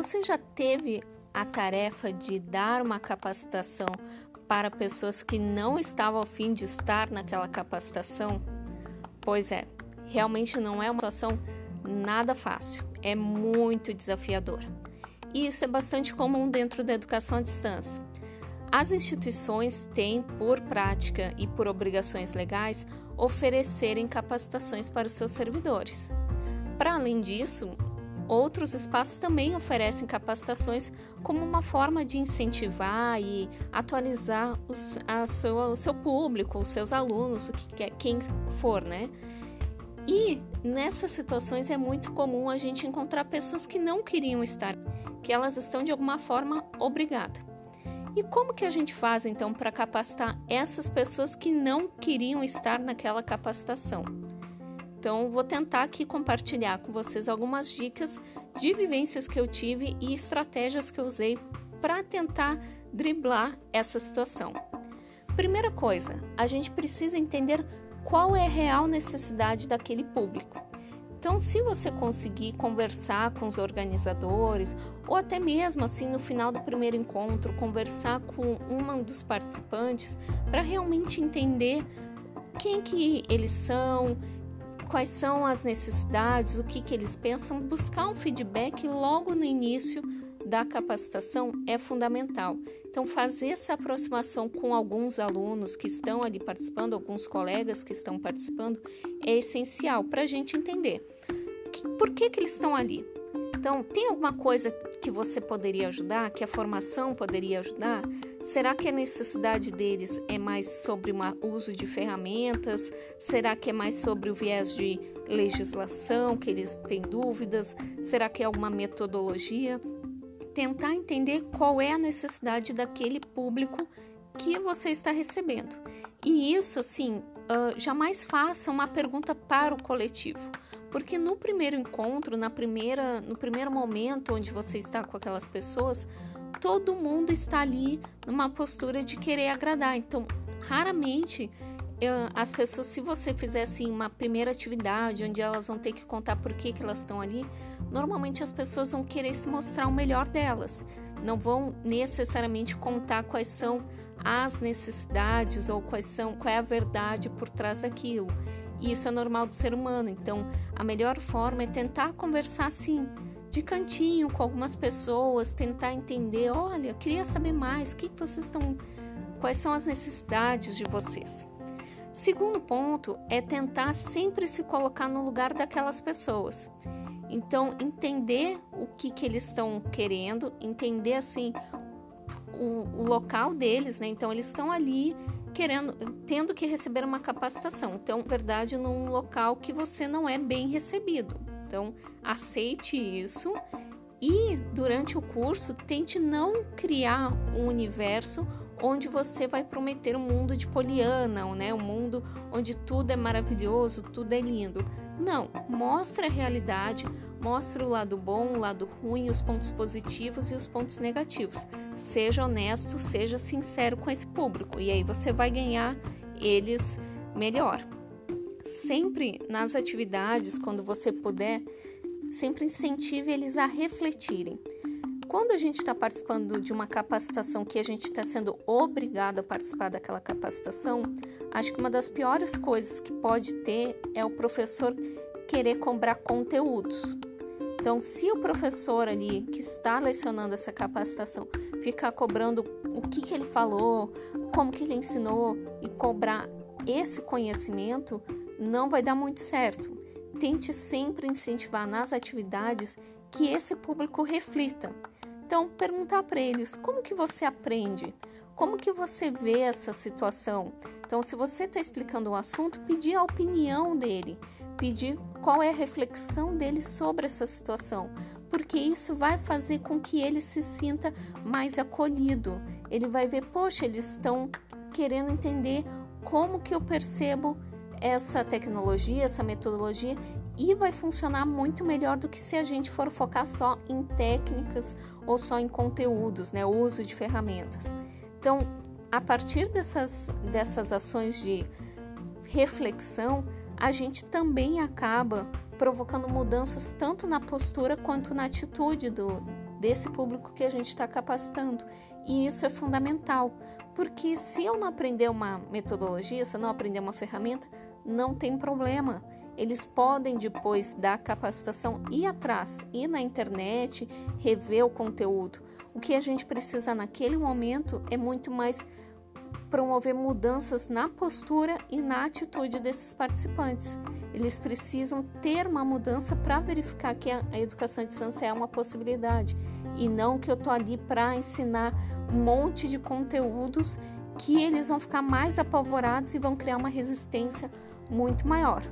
Você já teve a tarefa de dar uma capacitação para pessoas que não estavam a fim de estar naquela capacitação? Pois é, realmente não é uma situação nada fácil, é muito desafiadora. E isso é bastante comum dentro da educação à distância. As instituições têm, por prática e por obrigações legais, oferecerem capacitações para os seus servidores. Para além disso, outros espaços também oferecem capacitações como uma forma de incentivar e atualizar os, sua, o seu público, os seus alunos, o que quem for, né? E nessas situações é muito comum a gente encontrar pessoas que não queriam estar, que elas estão de alguma forma obrigadas. E como que a gente faz então para capacitar essas pessoas que não queriam estar naquela capacitação? Então, vou tentar aqui compartilhar com vocês algumas dicas de vivências que eu tive e estratégias que eu usei para tentar driblar essa situação. Primeira coisa, a gente precisa entender qual é a real necessidade daquele público. Então, se você conseguir conversar com os organizadores, ou até mesmo assim no final do primeiro encontro, conversar com um dos participantes para realmente entender quem que eles são, quais são as necessidades, o que, que eles pensam, buscar um feedback logo no início da capacitação é fundamental. Então, fazer essa aproximação com alguns alunos que estão ali participando, alguns colegas que estão participando, é essencial para a gente entender que, por que, que eles estão ali. Então, tem alguma coisa que você poderia ajudar, que a formação poderia ajudar? Será que a necessidade deles é mais sobre o uso de ferramentas? Será que é mais sobre o viés de legislação, que eles têm dúvidas? Será que é alguma metodologia? tentar entender qual é a necessidade daquele público que você está recebendo. E isso, assim, uh, jamais faça uma pergunta para o coletivo. Porque no primeiro encontro, na primeira, no primeiro momento onde você está com aquelas pessoas, todo mundo está ali numa postura de querer agradar. Então, raramente as pessoas, se você fizer assim uma primeira atividade onde elas vão ter que contar por que, que elas estão ali, normalmente as pessoas vão querer se mostrar o melhor delas. Não vão necessariamente contar quais são as necessidades ou quais são qual é a verdade por trás daquilo. E isso é normal do ser humano. Então, a melhor forma é tentar conversar assim, de cantinho com algumas pessoas, tentar entender, olha, queria saber mais, que, que vocês estão quais são as necessidades de vocês. Segundo ponto é tentar sempre se colocar no lugar daquelas pessoas. Então, entender o que, que eles estão querendo, entender assim o, o local deles, né? Então, eles estão ali querendo, tendo que receber uma capacitação. Então, verdade, num local que você não é bem recebido. Então, aceite isso e durante o curso tente não criar um universo onde você vai prometer um mundo de Poliana, né? um mundo onde tudo é maravilhoso, tudo é lindo. Não, mostra a realidade, mostra o lado bom, o lado ruim, os pontos positivos e os pontos negativos. Seja honesto, seja sincero com esse público e aí você vai ganhar eles melhor. Sempre nas atividades, quando você puder, sempre incentive eles a refletirem quando a gente está participando de uma capacitação que a gente está sendo obrigado a participar daquela capacitação, acho que uma das piores coisas que pode ter é o professor querer cobrar conteúdos. Então, se o professor ali que está lecionando essa capacitação ficar cobrando o que, que ele falou, como que ele ensinou e cobrar esse conhecimento, não vai dar muito certo. Tente sempre incentivar nas atividades que esse público reflita. Então, perguntar para eles como que você aprende, como que você vê essa situação. Então, se você está explicando um assunto, pedir a opinião dele, pedir qual é a reflexão dele sobre essa situação, porque isso vai fazer com que ele se sinta mais acolhido. Ele vai ver, poxa, eles estão querendo entender como que eu percebo essa tecnologia, essa metodologia e vai funcionar muito melhor do que se a gente for focar só em técnicas ou só em conteúdos, né, o uso de ferramentas. Então, a partir dessas, dessas ações de reflexão, a gente também acaba provocando mudanças tanto na postura quanto na atitude do, desse público que a gente está capacitando. E isso é fundamental, porque se eu não aprender uma metodologia, se eu não aprender uma ferramenta, não tem problema. Eles podem, depois da capacitação, ir atrás, ir na internet, rever o conteúdo. O que a gente precisa naquele momento é muito mais promover mudanças na postura e na atitude desses participantes. Eles precisam ter uma mudança para verificar que a educação à distância é uma possibilidade e não que eu estou ali para ensinar um monte de conteúdos que eles vão ficar mais apavorados e vão criar uma resistência muito maior.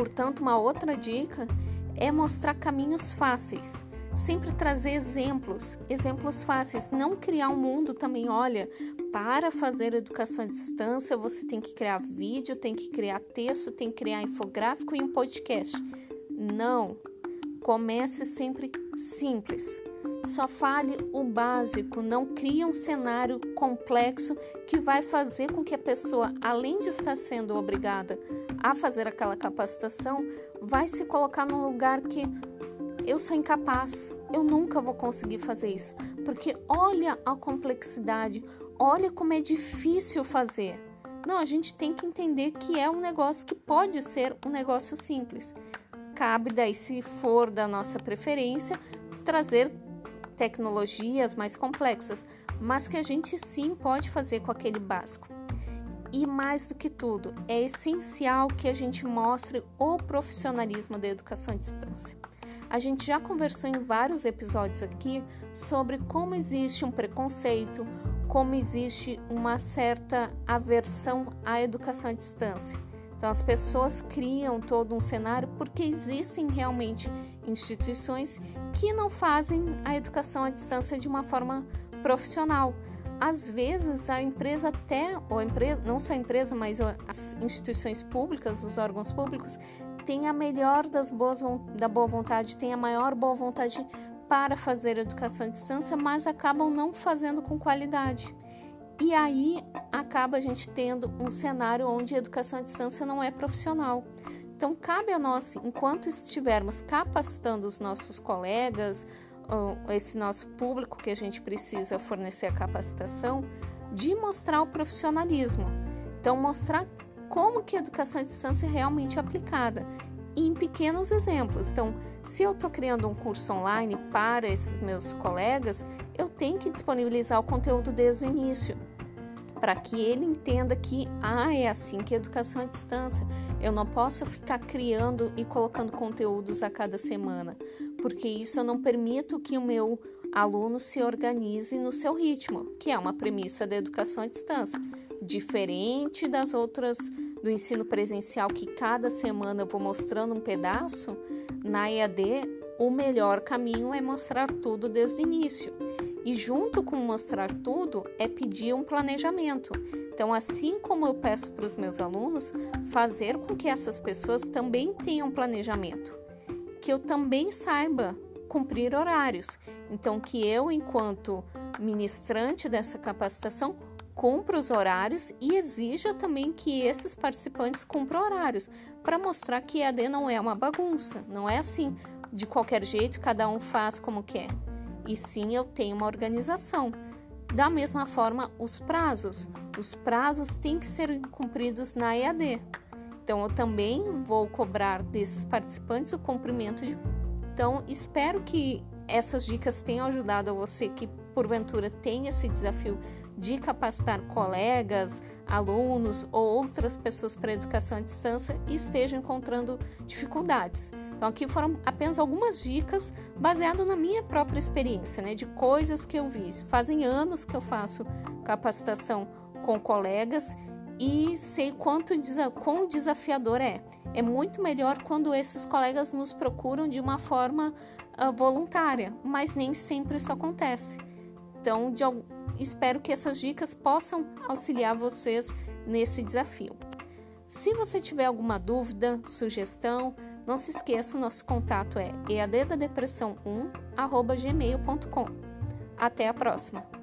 Portanto, uma outra dica é mostrar caminhos fáceis. Sempre trazer exemplos, exemplos fáceis, não criar um mundo também. Olha, para fazer educação à distância, você tem que criar vídeo, tem que criar texto, tem que criar infográfico e um podcast. Não. Comece sempre simples. Só fale o básico, não crie um cenário complexo que vai fazer com que a pessoa, além de estar sendo obrigada a fazer aquela capacitação, vai se colocar num lugar que eu sou incapaz, eu nunca vou conseguir fazer isso, porque olha a complexidade, olha como é difícil fazer. Não, a gente tem que entender que é um negócio que pode ser um negócio simples. Cabe daí, se for da nossa preferência, trazer tecnologias mais complexas, mas que a gente sim pode fazer com aquele básico. E mais do que tudo, é essencial que a gente mostre o profissionalismo da educação à distância. A gente já conversou em vários episódios aqui sobre como existe um preconceito, como existe uma certa aversão à educação à distância. Então, as pessoas criam todo um cenário porque existem realmente instituições que não fazem a educação à distância de uma forma profissional. Às vezes a empresa até, ou a empresa, não só a empresa, mas as instituições públicas, os órgãos públicos, têm a melhor das boas da boa vontade, têm a maior boa vontade para fazer educação à distância, mas acabam não fazendo com qualidade. E aí acaba a gente tendo um cenário onde a educação à distância não é profissional. Então, cabe a nós, enquanto estivermos capacitando os nossos colegas, esse nosso público que a gente precisa fornecer a capacitação, de mostrar o profissionalismo. Então, mostrar como que a educação à distância é realmente aplicada em pequenos exemplos. Então, se eu estou criando um curso online para esses meus colegas, eu tenho que disponibilizar o conteúdo desde o início para que ele entenda que ah, é assim que é educação à distância. Eu não posso ficar criando e colocando conteúdos a cada semana, porque isso eu não permito que o meu aluno se organize no seu ritmo, que é uma premissa da educação à distância, diferente das outras do ensino presencial que cada semana eu vou mostrando um pedaço, na EAD o melhor caminho é mostrar tudo desde o início. E junto com mostrar tudo é pedir um planejamento. Então, assim como eu peço para os meus alunos, fazer com que essas pessoas também tenham planejamento, que eu também saiba cumprir horários. Então, que eu, enquanto ministrante dessa capacitação, cumpra os horários e exija também que esses participantes cumpram horários, para mostrar que EAD não é uma bagunça, não é assim, de qualquer jeito, cada um faz como quer e sim eu tenho uma organização. Da mesma forma, os prazos. Os prazos têm que ser cumpridos na EAD. Então, eu também vou cobrar desses participantes o cumprimento de. Então, espero que essas dicas tenham ajudado a você que, porventura, tem esse desafio de capacitar colegas, alunos ou outras pessoas para educação à distância e esteja encontrando dificuldades. Então, aqui foram apenas algumas dicas baseado na minha própria experiência, né, de coisas que eu vi. Fazem anos que eu faço capacitação com colegas e sei quanto quão desafiador é. É muito melhor quando esses colegas nos procuram de uma forma uh, voluntária, mas nem sempre isso acontece. Então, de, espero que essas dicas possam auxiliar vocês nesse desafio. Se você tiver alguma dúvida, sugestão, não se esqueça, nosso contato é eaddadepressão1@gmail.com. Até a próxima.